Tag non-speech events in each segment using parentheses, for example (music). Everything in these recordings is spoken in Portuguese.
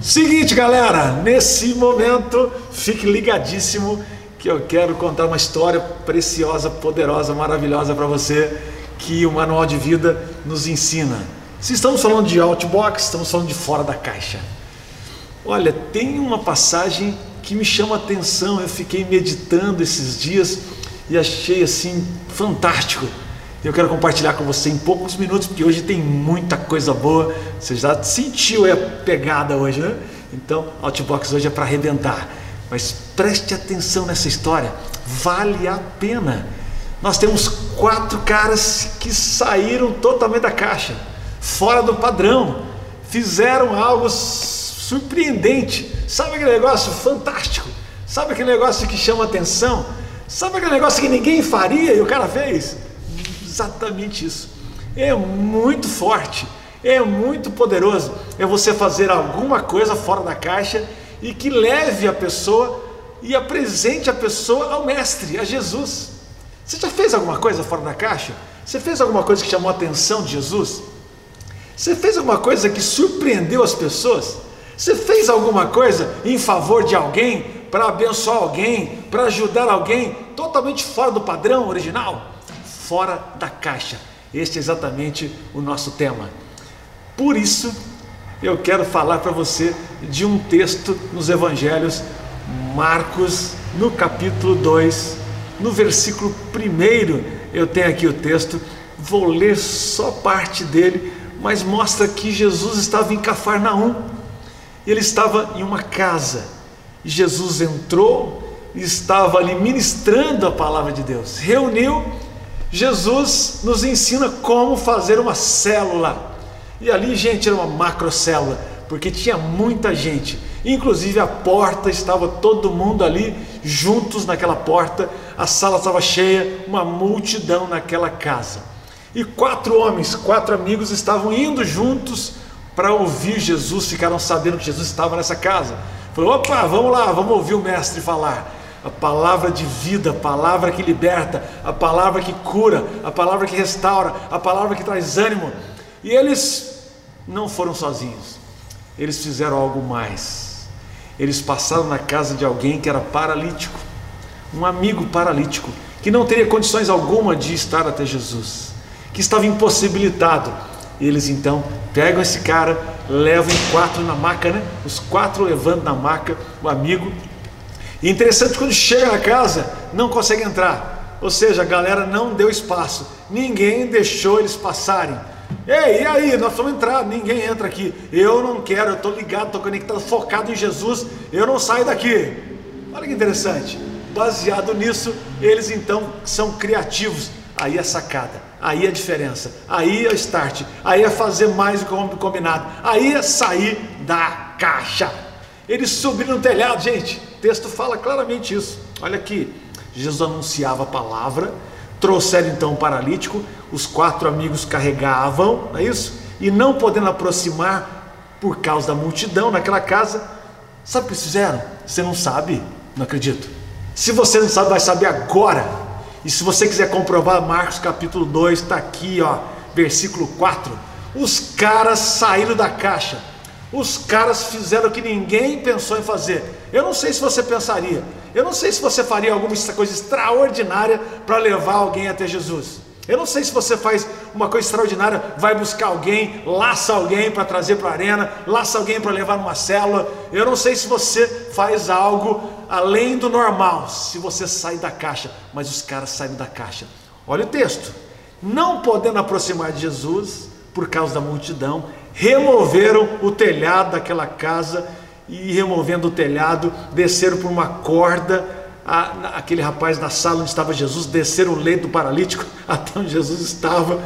Seguinte, galera, nesse momento, fique ligadíssimo que eu quero contar uma história preciosa, poderosa, maravilhosa para você que o Manual de Vida nos ensina. Se estamos falando de outbox, estamos falando de fora da caixa. Olha, tem uma passagem que me chama a atenção, eu fiquei meditando esses dias e achei assim fantástico. Eu quero compartilhar com você em poucos minutos, porque hoje tem muita coisa boa. Você já sentiu a pegada hoje, né? Então, Outbox hoje é para arrebentar. Mas preste atenção nessa história, vale a pena. Nós temos quatro caras que saíram totalmente da caixa, fora do padrão, fizeram algo surpreendente. Sabe aquele negócio fantástico? Sabe aquele negócio que chama atenção? Sabe aquele negócio que ninguém faria e o cara fez? Exatamente isso. É muito forte, é muito poderoso. É você fazer alguma coisa fora da caixa e que leve a pessoa e apresente a pessoa ao Mestre, a Jesus. Você já fez alguma coisa fora da caixa? Você fez alguma coisa que chamou a atenção de Jesus? Você fez alguma coisa que surpreendeu as pessoas? Você fez alguma coisa em favor de alguém, para abençoar alguém, para ajudar alguém, totalmente fora do padrão original? Fora da caixa. Este é exatamente o nosso tema. Por isso, eu quero falar para você de um texto nos evangelhos, Marcos, no capítulo 2, no versículo 1. Eu tenho aqui o texto, vou ler só parte dele, mas mostra que Jesus estava em Cafarnaum. Ele estava em uma casa. Jesus entrou estava ali ministrando a palavra de Deus. Reuniu Jesus nos ensina como fazer uma célula. E ali, gente, era uma macrocélula, porque tinha muita gente. Inclusive a porta estava todo mundo ali juntos naquela porta, a sala estava cheia, uma multidão naquela casa. E quatro homens, quatro amigos estavam indo juntos para ouvir Jesus, ficaram sabendo que Jesus estava nessa casa. Falou: opa, vamos lá, vamos ouvir o mestre falar a palavra de vida, a palavra que liberta, a palavra que cura, a palavra que restaura, a palavra que traz ânimo. E eles não foram sozinhos, eles fizeram algo mais. Eles passaram na casa de alguém que era paralítico, um amigo paralítico, que não teria condições alguma de estar até Jesus, que estava impossibilitado. E eles então pegam esse cara, levam quatro na maca, né? Os quatro levando na maca o amigo e interessante quando chega na casa, não consegue entrar. Ou seja, a galera não deu espaço. Ninguém deixou eles passarem. Ei, e aí? Nós vamos entrar, ninguém entra aqui. Eu não quero, eu estou ligado, estou conectado, focado em Jesus. Eu não saio daqui. Olha que interessante. Baseado nisso, eles então são criativos. Aí é sacada, aí é a diferença, aí é start, aí é fazer mais do que combinado, aí é sair da caixa. Eles subiram no telhado, gente. Texto fala claramente isso. Olha aqui, Jesus anunciava a palavra, trouxeram então o paralítico, os quatro amigos carregavam, não é isso? E não podendo aproximar por causa da multidão naquela casa, sabe o que eles fizeram? Você não sabe? Não acredito. Se você não sabe, vai saber agora. E se você quiser comprovar, Marcos capítulo 2 está aqui, ó, versículo 4. Os caras saíram da caixa os caras fizeram o que ninguém pensou em fazer. Eu não sei se você pensaria, eu não sei se você faria alguma coisa extraordinária para levar alguém até Jesus. Eu não sei se você faz uma coisa extraordinária, vai buscar alguém, laça alguém para trazer para a arena, laça alguém para levar numa célula. Eu não sei se você faz algo além do normal, se você sai da caixa, mas os caras saem da caixa. Olha o texto. Não podendo aproximar de Jesus por causa da multidão, removeram o telhado daquela casa e removendo o telhado, desceram por uma corda. A, aquele rapaz na sala onde estava Jesus, desceram o leito do paralítico (laughs) até onde Jesus estava.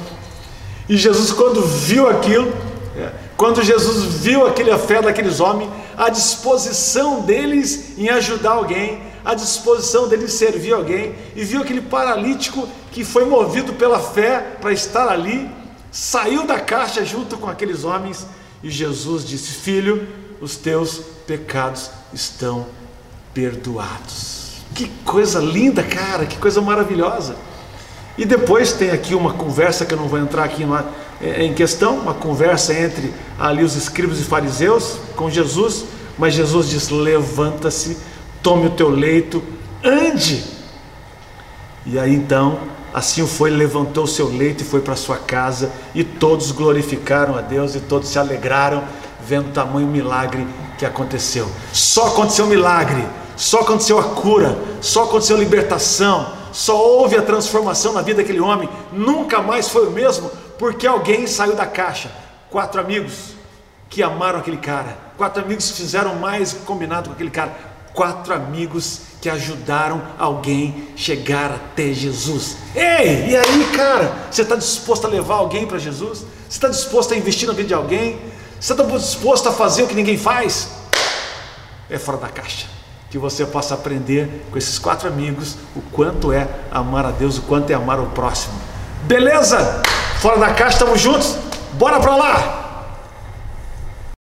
E Jesus, quando viu aquilo, é, quando Jesus viu aquele, fé daqueles homens, a disposição deles em ajudar alguém, a disposição deles em servir alguém, e viu aquele paralítico que foi movido pela fé para estar ali, saiu da caixa junto com aqueles homens e Jesus disse: Filho, os teus pecados estão perdoados. Que coisa linda, cara, que coisa maravilhosa. E depois tem aqui uma conversa que eu não vou entrar aqui é, em questão, uma conversa entre ali os escribas e fariseus com Jesus, mas Jesus diz: levanta-se, tome o teu leito, ande. E aí então, assim foi, levantou seu leito e foi para sua casa, e todos glorificaram a Deus e todos se alegraram vendo o tamanho milagre que aconteceu. Só aconteceu milagre, só aconteceu a cura, só aconteceu libertação, só houve a transformação na vida daquele homem, nunca mais foi o mesmo, porque alguém saiu da caixa. Quatro amigos que amaram aquele cara, quatro amigos que fizeram mais combinado com aquele cara, quatro amigos que ajudaram alguém chegar até Jesus. Ei, e aí, cara, você está disposto a levar alguém para Jesus? Você está disposto a investir na vida de alguém? Você está disposto a fazer o que ninguém faz? É fora da caixa. Que você possa aprender com esses quatro amigos o quanto é amar a Deus, o quanto é amar o próximo. Beleza? Fora da caixa, estamos juntos? Bora para lá!